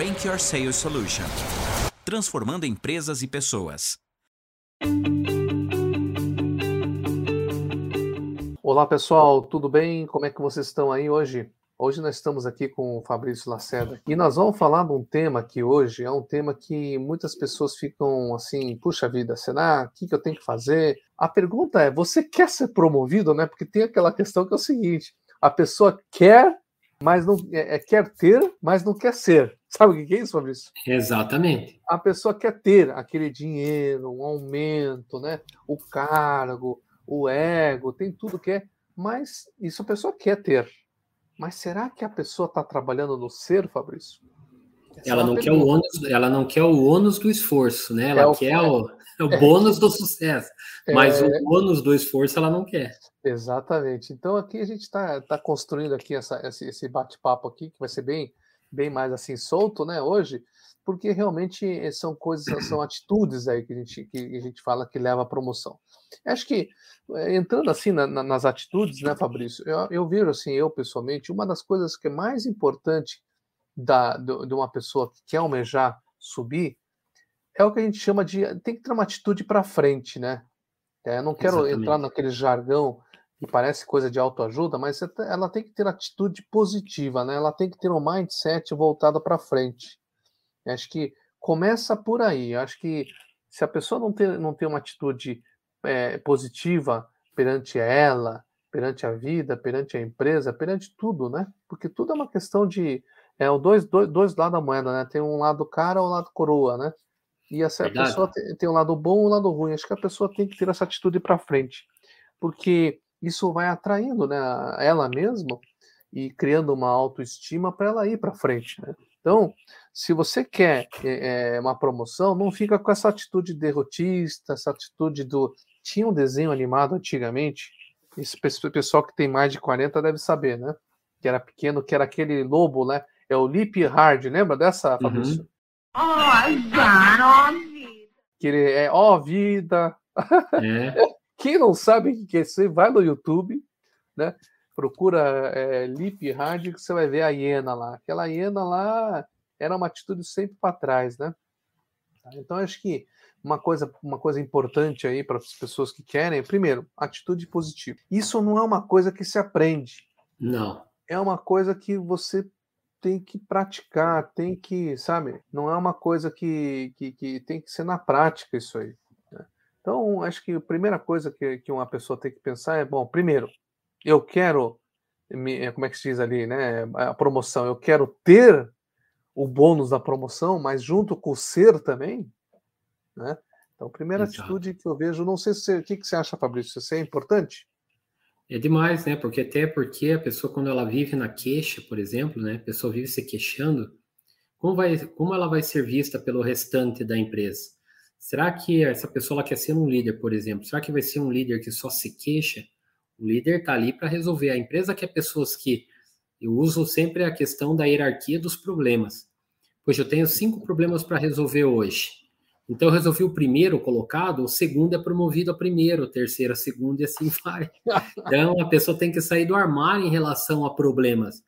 Rank Your Sales Solution transformando empresas e pessoas. Olá pessoal, tudo bem? Como é que vocês estão aí hoje? Hoje nós estamos aqui com o Fabrício Lacerda e nós vamos falar de um tema que hoje é um tema que muitas pessoas ficam assim, puxa vida, será? O que, que eu tenho que fazer? A pergunta é: você quer ser promovido, né? Porque tem aquela questão que é o seguinte: a pessoa quer, mas não é, é quer ter, mas não quer ser. Sabe o que é isso, Fabrício? Exatamente. A pessoa quer ter aquele dinheiro, um aumento, né? O cargo, o ego, tem tudo que é, mas isso a pessoa quer ter. Mas será que a pessoa está trabalhando no ser, Fabrício? Essa ela é não quer o ônus, ela não quer o ônus do esforço, né? Ela é quer o, o, o bônus do sucesso, mas o é. ônus do esforço ela não quer. Exatamente. Então aqui a gente está tá construindo aqui essa, esse, esse bate-papo aqui que vai ser bem bem mais assim solto, né, hoje, porque realmente eh, são coisas, são atitudes aí que a gente, que a gente fala que leva à promoção. Acho que eh, entrando assim na, na, nas atitudes, né, Fabrício, eu, eu vejo assim, eu pessoalmente, uma das coisas que é mais importante da, de, de uma pessoa que quer almejar subir é o que a gente chama de tem que ter uma atitude para frente, né? É, não quero Exatamente. entrar naquele jargão que parece coisa de autoajuda, mas ela tem que ter atitude positiva, né? Ela tem que ter um mindset voltado para frente. Acho que começa por aí. Acho que se a pessoa não tem, não tem uma atitude é, positiva perante ela, perante a vida, perante a empresa, perante tudo, né? Porque tudo é uma questão de é o dois, dois, dois lados da moeda, né? Tem um lado cara e um lado coroa, né? E essa Verdade. pessoa tem, tem um lado bom e um lado ruim. Acho que a pessoa tem que ter essa atitude para frente, porque isso vai atraindo né, ela mesma e criando uma autoestima para ela ir para frente. Né? Então, se você quer é, uma promoção, não fica com essa atitude derrotista, essa atitude do. Tinha um desenho animado antigamente, esse pessoal que tem mais de 40 deve saber, né? Que era pequeno, que era aquele lobo, né? É o Lip Hard, lembra dessa, uhum. Fabrício? Uhum. Oh, que ele é, ó, oh, vida. É. Quem não sabe o que é isso, vai no YouTube, né? Procura é, Lip Hard que você vai ver a hiena lá. Aquela hiena lá era uma atitude sempre para trás, né? Então acho que uma coisa, uma coisa importante aí para as pessoas que querem, primeiro, atitude positiva. Isso não é uma coisa que se aprende. Não. É uma coisa que você tem que praticar, tem que, sabe? Não é uma coisa que, que, que tem que ser na prática isso aí. Então, acho que a primeira coisa que, que uma pessoa tem que pensar é: bom, primeiro, eu quero, me, como é que se diz ali, né? A promoção, eu quero ter o bônus da promoção, mas junto com o ser também, né? Então, primeira Exato. atitude que eu vejo, não sei se o que, que você acha, Fabrício, isso é importante? É demais, né? Porque até porque a pessoa, quando ela vive na queixa, por exemplo, né? A pessoa vive se queixando, como, vai, como ela vai ser vista pelo restante da empresa? Será que essa pessoa quer ser um líder, por exemplo? Será que vai ser um líder que só se queixa? O líder está ali para resolver. A empresa quer pessoas que. Eu uso sempre a questão da hierarquia dos problemas. Pois eu tenho cinco problemas para resolver hoje. Então eu resolvi o primeiro colocado, o segundo é promovido a primeiro, o terceiro a segundo e assim vai. Então a pessoa tem que sair do armário em relação a problemas.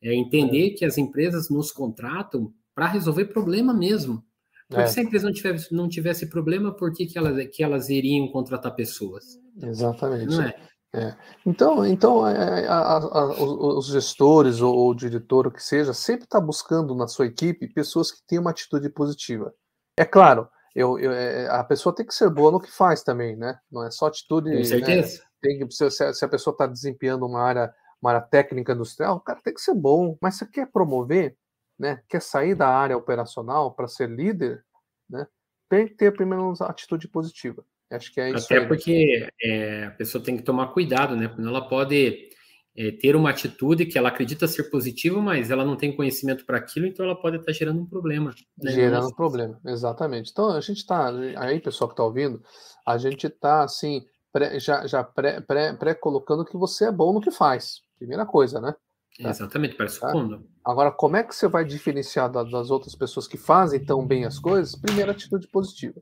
É entender é. que as empresas nos contratam para resolver problema mesmo. Porque é. se a empresa não tivesse, não tivesse problema, por que, que, elas, que elas iriam contratar pessoas? Exatamente. Não é? É. Então, então a, a, a, os gestores ou o diretor, o que seja, sempre está buscando na sua equipe pessoas que têm uma atitude positiva. É claro, eu, eu, é, a pessoa tem que ser boa no que faz também, né? Não é só atitude. Com né? certeza. Né? Tem que, se, se a pessoa está desempenhando uma área, uma área técnica industrial, o cara tem que ser bom. Mas você quer promover, né, quer sair da área operacional para ser líder, né, tem que ter pelo menos atitude positiva. Acho que é isso. Até aí, né? porque é, a pessoa tem que tomar cuidado, né? Porque ela pode é, ter uma atitude que ela acredita ser positiva, mas ela não tem conhecimento para aquilo, então ela pode estar gerando um problema. Né? Gerando um problema, exatamente. Então a gente está aí, pessoal que está ouvindo, a gente está assim pré, já, já pré, pré, pré colocando que você é bom no que faz. Primeira coisa, né? Tá? Exatamente, parece tá? fundo. Agora, como é que você vai diferenciar das outras pessoas que fazem tão bem as coisas? Primeira, atitude positiva.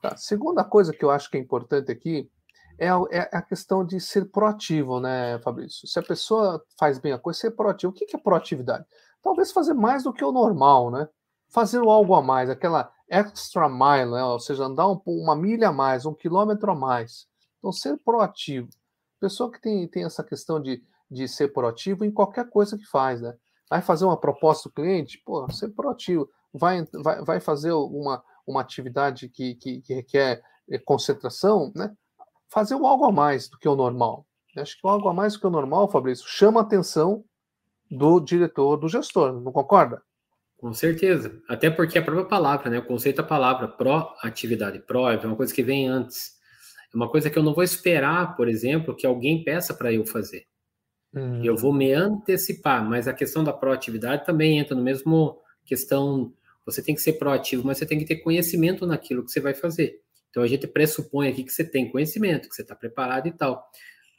Tá? Segunda coisa que eu acho que é importante aqui é a, é a questão de ser proativo, né, Fabrício? Se a pessoa faz bem a coisa, ser proativo. O que é proatividade? Talvez fazer mais do que o normal, né? Fazer algo a mais, aquela extra mile, né? ou seja, andar um, uma milha a mais, um quilômetro a mais. Então, ser proativo. Pessoa que tem, tem essa questão de, de ser proativo em qualquer coisa que faz, né? Vai fazer uma proposta do cliente, pô, ser proativo. Vai, vai, vai fazer uma, uma atividade que, que, que requer eh, concentração, né? Fazer algo a mais do que o normal. Acho que algo a mais do que o normal, Fabrício, chama a atenção do diretor, do gestor, não concorda? Com certeza. Até porque a própria palavra, né? O conceito da palavra pró-atividade, pró é uma coisa que vem antes. É uma coisa que eu não vou esperar, por exemplo, que alguém peça para eu fazer. Uhum. Eu vou me antecipar, mas a questão da proatividade também entra no mesmo questão. Você tem que ser proativo, mas você tem que ter conhecimento naquilo que você vai fazer. Então a gente pressupõe aqui que você tem conhecimento, que você está preparado e tal.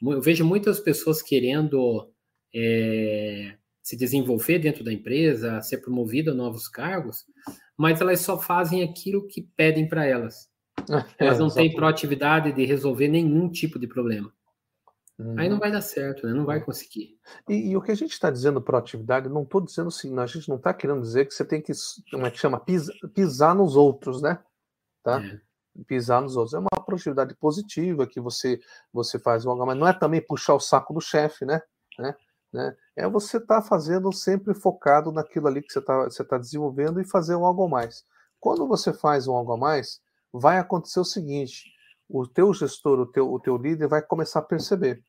Eu vejo muitas pessoas querendo é, se desenvolver dentro da empresa, ser promovida a novos cargos, mas elas só fazem aquilo que pedem para elas. Elas não têm proatividade de resolver nenhum tipo de problema. Uhum. Aí não vai dar certo, né? não vai conseguir. E, e o que a gente está dizendo proatividade, não estou dizendo assim, a gente não está querendo dizer que você tem que, como é que chama, pisar, pisar nos outros, né? Tá? É. Pisar nos outros. É uma proatividade positiva que você, você faz algo, mas não é também puxar o saco do chefe, né? né? né? É você estar tá fazendo sempre focado naquilo ali que você está você tá desenvolvendo e fazer um algo a mais. Quando você faz um algo a mais, vai acontecer o seguinte: o teu gestor, o teu, o teu líder vai começar a perceber.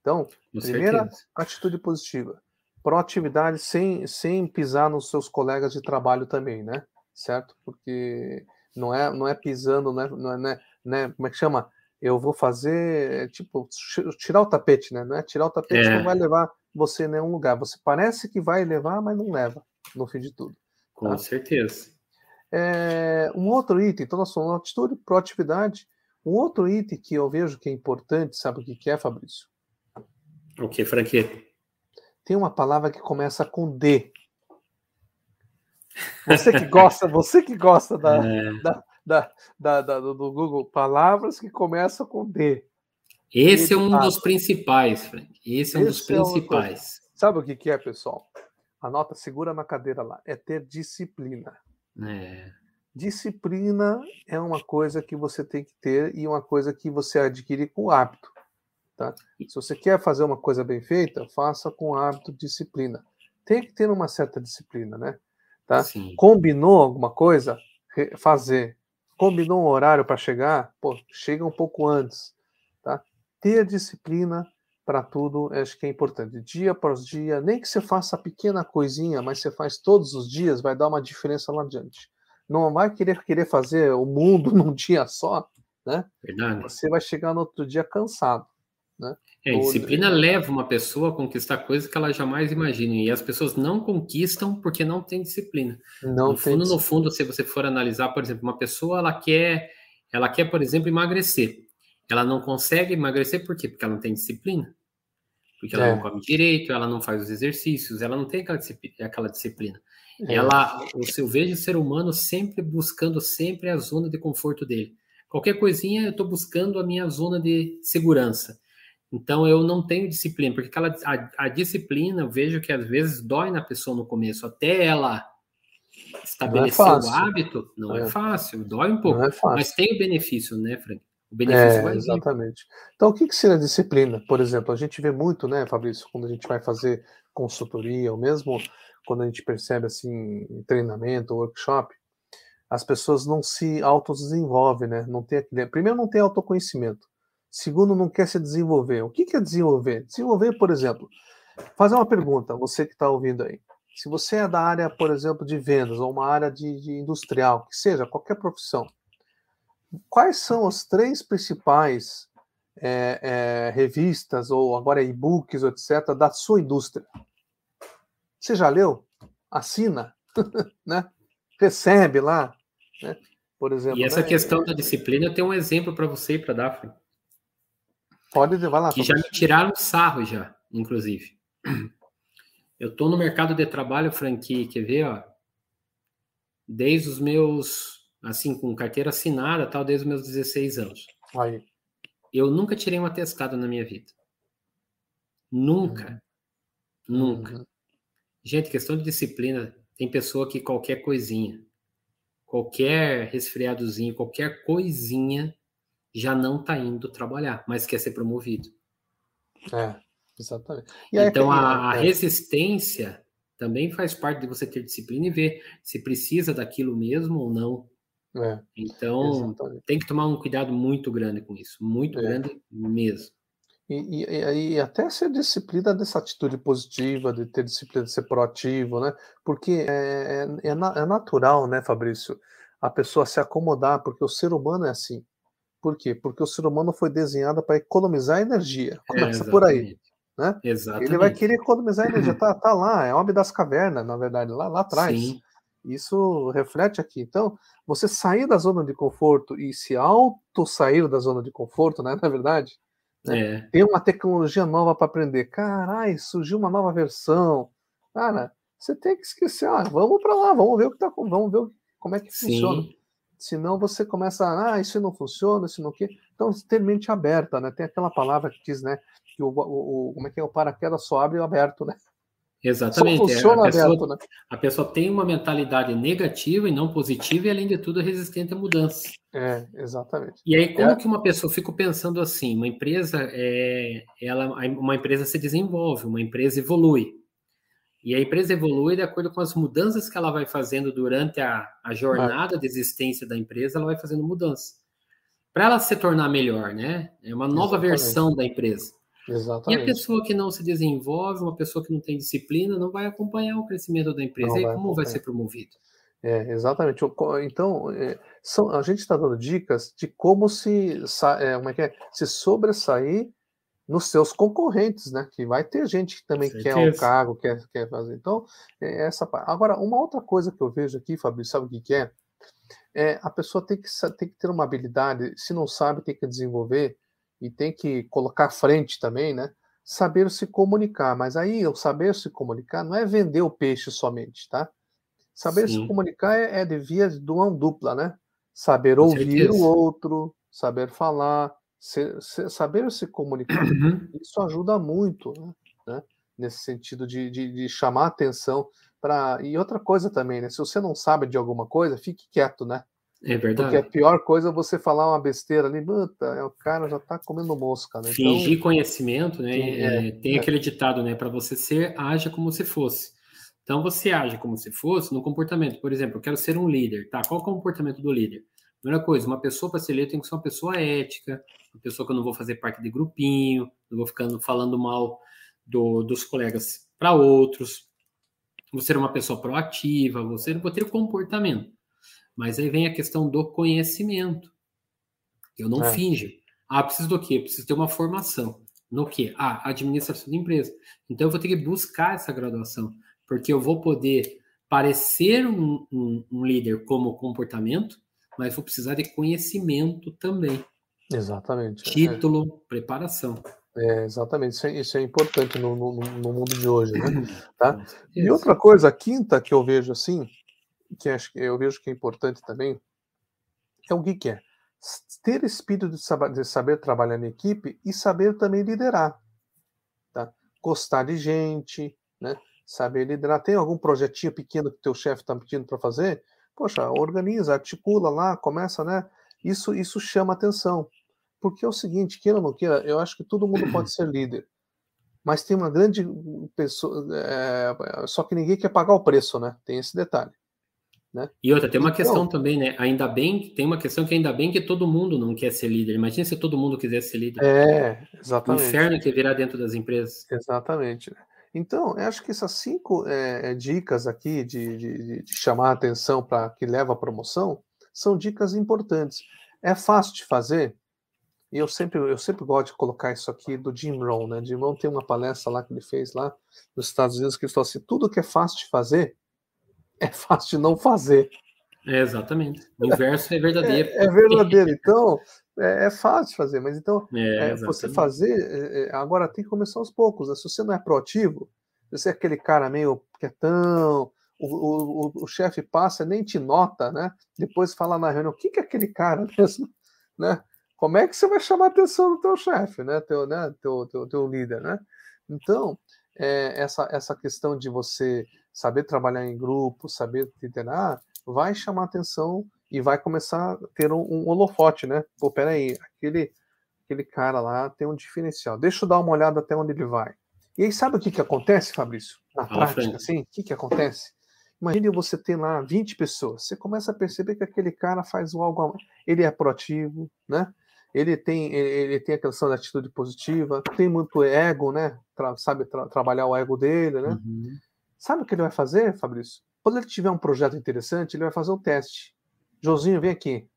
Então, Com primeira certeza. atitude positiva. Proatividade sem, sem pisar nos seus colegas de trabalho também, né? Certo? Porque não é, não é pisando, né? Não é, né? né? Como é que chama? Eu vou fazer, tipo, tirar o tapete, né? Não é tirar o tapete é. não vai levar você em nenhum lugar. Você parece que vai levar, mas não leva, no fim de tudo. Com tá? certeza. É, um outro item, então nós falamos atitude, proatividade. Um outro item que eu vejo que é importante, sabe o que é, Fabrício? O que, Franqueta? Tem uma palavra que começa com D. Você que gosta, você que gosta da, é. da, da, da, da, do Google, palavras que começam com D. Esse é um dos principais, Frank. Esse é um Esse dos principais. É. Sabe o que, que é, pessoal? Anota, segura na cadeira lá. É ter disciplina. É. Disciplina é uma coisa que você tem que ter e uma coisa que você adquire com hábito. Tá? Se você quer fazer uma coisa bem feita, faça com hábito, disciplina. Tem que ter uma certa disciplina, né? Tá? Combinou alguma coisa, fazer. Combinou um horário para chegar, pô, chega um pouco antes, tá? Ter disciplina para tudo, acho que é importante. Dia após dia, nem que você faça pequena coisinha, mas você faz todos os dias, vai dar uma diferença lá adiante. Não vai querer querer fazer o mundo num dia só, né? Verdade. Você vai chegar no outro dia cansado. Né? É, disciplina Ou... leva uma pessoa a conquistar coisas que ela jamais imagina. E as pessoas não conquistam porque não tem disciplina. Não no fundo, no fundo, se você for analisar, por exemplo, uma pessoa ela quer, ela quer, por exemplo, emagrecer. Ela não consegue emagrecer por quê? Porque ela não tem disciplina. Porque ela é. não come direito, ela não faz os exercícios, ela não tem aquela disciplina. Aquela disciplina. É. Ela, eu vejo o ser humano sempre buscando sempre a zona de conforto dele. Qualquer coisinha, eu estou buscando a minha zona de segurança. Então eu não tenho disciplina, porque aquela, a, a, disciplina eu vejo que às vezes dói na pessoa no começo, até ela estabelecer é o hábito, não é. é. fácil, dói um pouco, é mas tem o benefício, né, Frank? O benefício é, vai Exatamente. Então, o que, que seria disciplina? Por exemplo, a gente vê muito, né, Fabrício, quando a gente vai fazer consultoria, ou mesmo quando a gente percebe assim, treinamento, workshop, as pessoas não se autodesenvolvem, né? Não tem. Primeiro, não tem autoconhecimento. Segundo, não quer se desenvolver. O que é desenvolver? Desenvolver, por exemplo, fazer uma pergunta, você que está ouvindo aí. Se você é da área, por exemplo, de vendas ou uma área de, de industrial, que seja, qualquer profissão, quais são os três principais é, é, revistas ou agora e-books, etc., da sua indústria? Você já leu? Assina, né? Recebe lá, né? Por exemplo. E essa né? questão da disciplina, eu tenho um exemplo para você e para Daphne. Pode levar lá. Que já me tiraram sarro já, inclusive. Eu estou no mercado de trabalho, Franqui, quer ver, ó? Desde os meus, assim, com carteira assinada, tal, desde os meus 16 anos. Aí. eu nunca tirei um atestado na minha vida. Nunca. Uhum. Nunca. Uhum. Gente, questão de disciplina, tem pessoa que qualquer coisinha, qualquer resfriadozinho, qualquer coisinha, já não está indo trabalhar, mas quer ser promovido. É, exatamente. então, a, a, é. resistência também faz parte de você ter disciplina e ver se precisa daquilo mesmo ou não. É, então, exatamente. tem que tomar um cuidado muito grande com isso, muito é. grande mesmo. E, e, e, até ser disciplina dessa atitude positiva, de ter disciplina de ser proativo, né? Porque é, é, é, é natural, né, Fabrício, a pessoa se acomodar, porque o ser humano é assim. Por quê? Porque o ser humano foi desenhado para economizar energia. É, Começa por aí. Né? Exatamente. Ele vai querer economizar energia, tá, tá lá, é homem das cavernas, na verdade, lá, lá atrás. Sim. Isso reflete aqui. Então, você sair da zona de conforto e se auto sair da zona de conforto, né, na verdade, né? É. Tem uma tecnologia nova para aprender. Caralho, surgiu uma nova versão. Cara, você tem que esquecer. Ah, vamos para lá, vamos ver o que tá, vamos ver como é que Sim. funciona. Senão você começa, ah, isso não funciona, isso não quer. Então, ter mente aberta, né? Tem aquela palavra que diz, né? Que o, o, o como é que é? O paraquedas só abre aberto, né? Exatamente. Só funciona a, pessoa, aberto, né? a pessoa tem uma mentalidade negativa e não positiva, e além de tudo, é resistente a mudanças. É, exatamente. E aí, como é. que uma pessoa, fica pensando assim, uma empresa, é, ela, uma empresa se desenvolve, uma empresa evolui. E a empresa evolui de acordo com as mudanças que ela vai fazendo durante a, a jornada de existência da empresa, ela vai fazendo mudanças. Para ela se tornar melhor, né? É uma nova Exatamente. versão da empresa. Exatamente. E a pessoa que não se desenvolve, uma pessoa que não tem disciplina, não vai acompanhar o crescimento da empresa. Não e como acompanhar. vai ser promovido? É, exatamente. Então, é, são, a gente está dando dicas de como se, é, como é que é, se sobressair nos seus concorrentes, né? Que vai ter gente que também quer um cargo, quer, quer fazer. Então, é essa Agora, uma outra coisa que eu vejo aqui, Fabrício, sabe o que, que é? é? A pessoa tem que, tem que ter uma habilidade, se não sabe, tem que desenvolver e tem que colocar à frente também, né? Saber se comunicar. Mas aí, o saber se comunicar não é vender o peixe somente, tá? Saber Sim. se comunicar é, é de via de mão dupla, né? Saber Com ouvir certeza. o outro, saber falar, se, se, saber se comunicar. Uhum. Isso ajuda muito, né? né? Nesse sentido de, de, de chamar atenção para. E outra coisa também, né? Se você não sabe de alguma coisa, fique quieto, né? É verdade. Porque a pior coisa é você falar uma besteira ali, puta, é, o cara já tá comendo mosca, né? Fingir então, conhecimento, né? É, é, tem é. aquele ditado, né? Para você ser, haja como se fosse. Então você age como se fosse no comportamento. Por exemplo, eu quero ser um líder, tá? Qual é o comportamento do líder? Primeira coisa, uma pessoa para ser líder tem que ser uma pessoa ética, uma pessoa que eu não vou fazer parte de grupinho, não vou ficando falando mal do, dos colegas para outros. Vou ser uma pessoa proativa, você vou ter o comportamento. Mas aí vem a questão do conhecimento. Eu não é. finjo. Ah, preciso do quê? Preciso ter uma formação. No quê? Ah, administração de empresa. Então eu vou ter que buscar essa graduação porque eu vou poder parecer um, um, um líder como comportamento, mas vou precisar de conhecimento também. Exatamente. É. Título, é. preparação. É, exatamente, isso é, isso é importante no, no, no, mundo de hoje, né? Tá? E outra coisa, a quinta que eu vejo assim, que acho eu vejo que é importante também, é o que, que é? Ter espírito de saber, de saber trabalhar em equipe e saber também liderar. Tá? Gostar de gente, né? saber liderar. Tem algum projetinho pequeno que teu chefe está pedindo para fazer? Poxa, organiza, articula lá, começa, né? Isso, isso chama atenção. Porque é o seguinte, queira ou não queira, eu acho que todo mundo pode ser líder. Mas tem uma grande pessoa. É, só que ninguém quer pagar o preço, né? Tem esse detalhe. Né? E outra, tem uma então, questão também, né? Ainda bem, tem uma questão que ainda bem que todo mundo não quer ser líder. Imagina se todo mundo quisesse ser líder. É, exatamente. O inferno que virá dentro das empresas. Exatamente. Então, eu acho que essas cinco é, dicas aqui de, de, de chamar a atenção para que leva à promoção são dicas importantes. É fácil de fazer, e eu sempre, eu sempre gosto de colocar isso aqui do Jim Rohn, né? Jim Rohn tem uma palestra lá que ele fez lá nos Estados Unidos que ele falou assim: tudo que é fácil de fazer é fácil de não fazer. É, exatamente. O inverso é verdadeiro. é, é verdadeiro. Então, é, é, fácil de fazer, mas então é, é, você fazer é, agora tem que começar aos poucos. Né? Se você não é proativo, se você é aquele cara meio quietão, o, o, o, o chefe passa nem te nota, né? Depois fala na reunião, o que, que é aquele cara mesmo, né? como é que você vai chamar a atenção do teu chefe, né? Teu, né? Teu, teu, teu líder, né? Então, é, essa, essa questão de você saber trabalhar em grupo, saber liderar, vai chamar atenção e vai começar a ter um, um holofote, né? Pô, peraí, aquele, aquele cara lá tem um diferencial. Deixa eu dar uma olhada até onde ele vai. E aí, sabe o que, que acontece, Fabrício? Na prática, assim, o que, que acontece? Imagine você ter lá 20 pessoas. Você começa a perceber que aquele cara faz algo. Ele é proativo, né? Ele tem, ele, tem aquela questão de atitude positiva, tem muito ego, né? Tra, sabe tra, trabalhar o ego dele, né? Uhum. Sabe o que ele vai fazer, Fabrício? Quando ele tiver um projeto interessante, ele vai fazer o um teste. Josinho, vem aqui.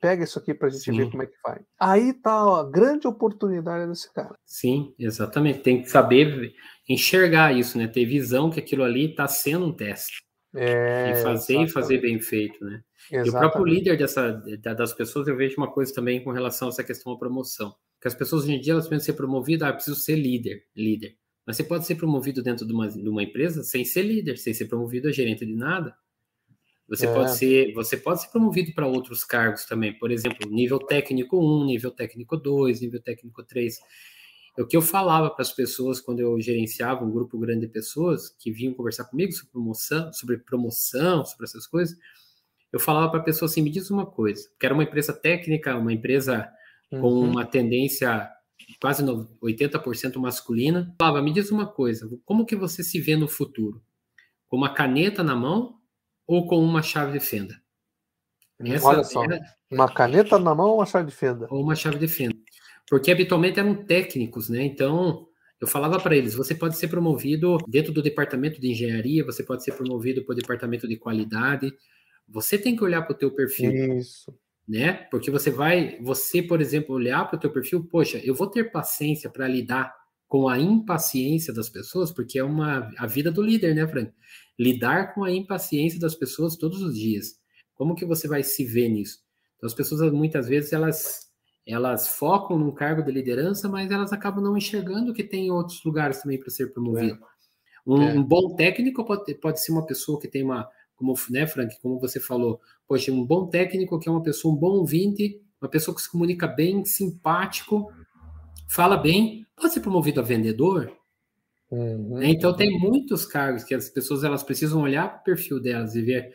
Pega isso aqui para a gente Sim. ver como é que vai. Aí tá a grande oportunidade desse cara. Sim, exatamente. Tem que saber enxergar isso, né? Ter visão que aquilo ali está sendo um teste. É, e fazer exatamente. e fazer bem feito, né? Exatamente. E o próprio líder dessa, das pessoas, eu vejo uma coisa também com relação a essa questão da promoção. Que as pessoas hoje em dia elas pensam ser promovidas, ah, preciso ser líder, líder. Mas você pode ser promovido dentro de uma, de uma empresa sem ser líder, sem ser promovido a gerente de nada. Você é. pode ser, você pode ser promovido para outros cargos também, por exemplo, nível técnico 1, nível técnico 2, nível técnico 3. O que eu falava para as pessoas quando eu gerenciava um grupo grande de pessoas que vinham conversar comigo sobre promoção, sobre promoção, sobre essas coisas, eu falava para a pessoa assim, me diz uma coisa, que era uma empresa técnica, uma empresa uhum. com uma tendência quase 80% masculina. Falava, me diz uma coisa, como que você se vê no futuro? Com uma caneta na mão ou com uma chave de fenda? Essa Olha só, era... uma caneta na mão ou uma chave de fenda? Ou uma chave de fenda. Porque habitualmente eram técnicos, né? Então, eu falava para eles, você pode ser promovido dentro do departamento de engenharia, você pode ser promovido para o departamento de qualidade. Você tem que olhar para o teu perfil. Isso né? Porque você vai, você, por exemplo, olhar para o teu perfil, poxa, eu vou ter paciência para lidar com a impaciência das pessoas, porque é uma a vida do líder, né, Frank? Lidar com a impaciência das pessoas todos os dias. Como que você vai se ver nisso? Então, as pessoas muitas vezes elas elas focam num cargo de liderança, mas elas acabam não enxergando que tem outros lugares também para ser promovido. É. Um, é. um, bom técnico pode, pode ser uma pessoa que tem uma, como, né, Frank, como você falou, Poxa, um bom técnico que é uma pessoa, um bom ouvinte, uma pessoa que se comunica bem, simpático, fala bem, pode ser promovido a vendedor. Uhum, né? então tem muitos cargos que as pessoas elas precisam olhar para o perfil delas e ver,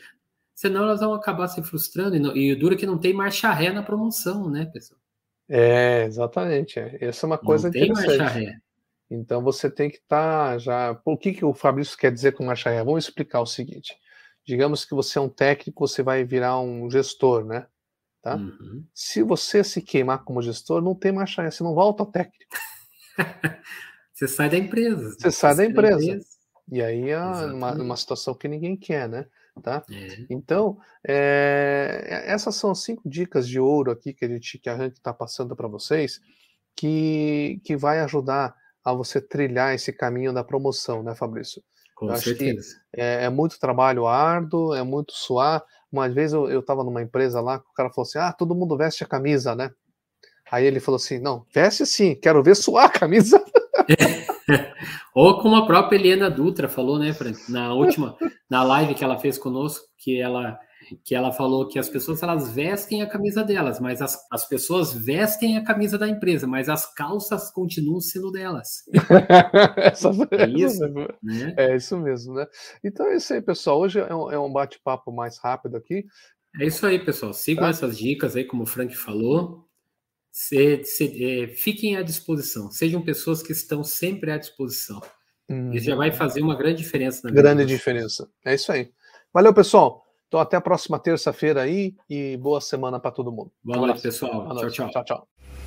senão elas vão acabar se frustrando e, não, e dura que não tem marcha ré na promoção, né, pessoal? É, exatamente. É. Essa é uma coisa interessante. Então você tem que estar tá já. O que, que o Fabrício quer dizer com marcha ré? Vamos explicar o seguinte digamos que você é um técnico, você vai virar um gestor, né? Tá? Uhum. Se você se queimar como gestor, não tem mais chance, você não volta ao técnico. você sai da empresa. Você, sai, da, empresa. empresa. E aí é uma, uma, situação que ninguém quer, né? Tá? É. Então, é, essas são cinco dicas de ouro aqui que a gente que a gente está passando para vocês, que, que vai ajudar a você trilhar esse caminho da promoção, né, Fabrício? Com eu certeza. É, é, muito trabalho árduo, é muito suar. Uma vez eu estava numa empresa lá, o cara falou assim: ah, todo mundo veste a camisa, né? Aí ele falou assim: não, veste sim, quero ver suar a camisa. Ou como a própria Helena Dutra falou, né, Frank? Na última, na live que ela fez conosco, que ela que ela falou que as pessoas elas vestem a camisa delas, mas as, as pessoas vestem a camisa da empresa, mas as calças continuam sendo delas. Essa, é, isso, né? é isso mesmo, né? Então é isso aí, pessoal. Hoje é um, é um bate-papo mais rápido aqui. É isso aí, pessoal. Sigam tá? essas dicas aí, como o Frank falou. Se, se, é, fiquem à disposição. Sejam pessoas que estão sempre à disposição. Uhum. Isso já vai fazer uma grande diferença na vida. Grande diferença. É isso aí. Valeu, pessoal. Então, até a próxima terça-feira aí e boa semana para todo mundo. Boa noite, pessoal. Boa noite. Tchau, tchau. tchau, tchau.